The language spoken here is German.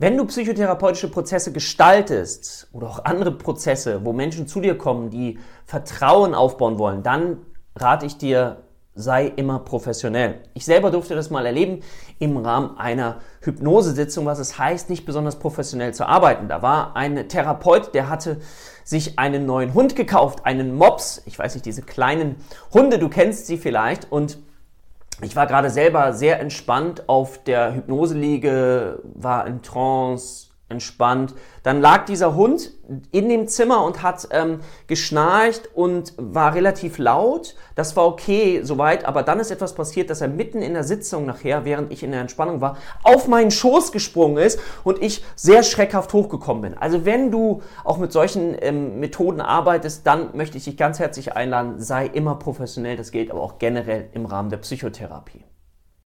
Wenn du psychotherapeutische Prozesse gestaltest oder auch andere Prozesse, wo Menschen zu dir kommen, die Vertrauen aufbauen wollen, dann rate ich dir, sei immer professionell. Ich selber durfte das mal erleben im Rahmen einer Hypnosesitzung, was es heißt, nicht besonders professionell zu arbeiten. Da war ein Therapeut, der hatte sich einen neuen Hund gekauft, einen Mops. Ich weiß nicht, diese kleinen Hunde, du kennst sie vielleicht und ich war gerade selber sehr entspannt auf der Hypnoseliege, war in Trance, entspannt. Dann lag dieser Hund in dem Zimmer und hat ähm, geschnarcht und war relativ laut. Das war okay soweit, aber dann ist etwas passiert, dass er mitten in der Sitzung nachher, während ich in der Entspannung war, auf meinen Schoß gesprungen ist und ich sehr schreckhaft hochgekommen bin. Also wenn du auch mit solchen ähm, Methoden arbeitest, dann möchte ich dich ganz herzlich einladen, sei immer professionell. Das gilt aber auch generell im Rahmen der Psychotherapie.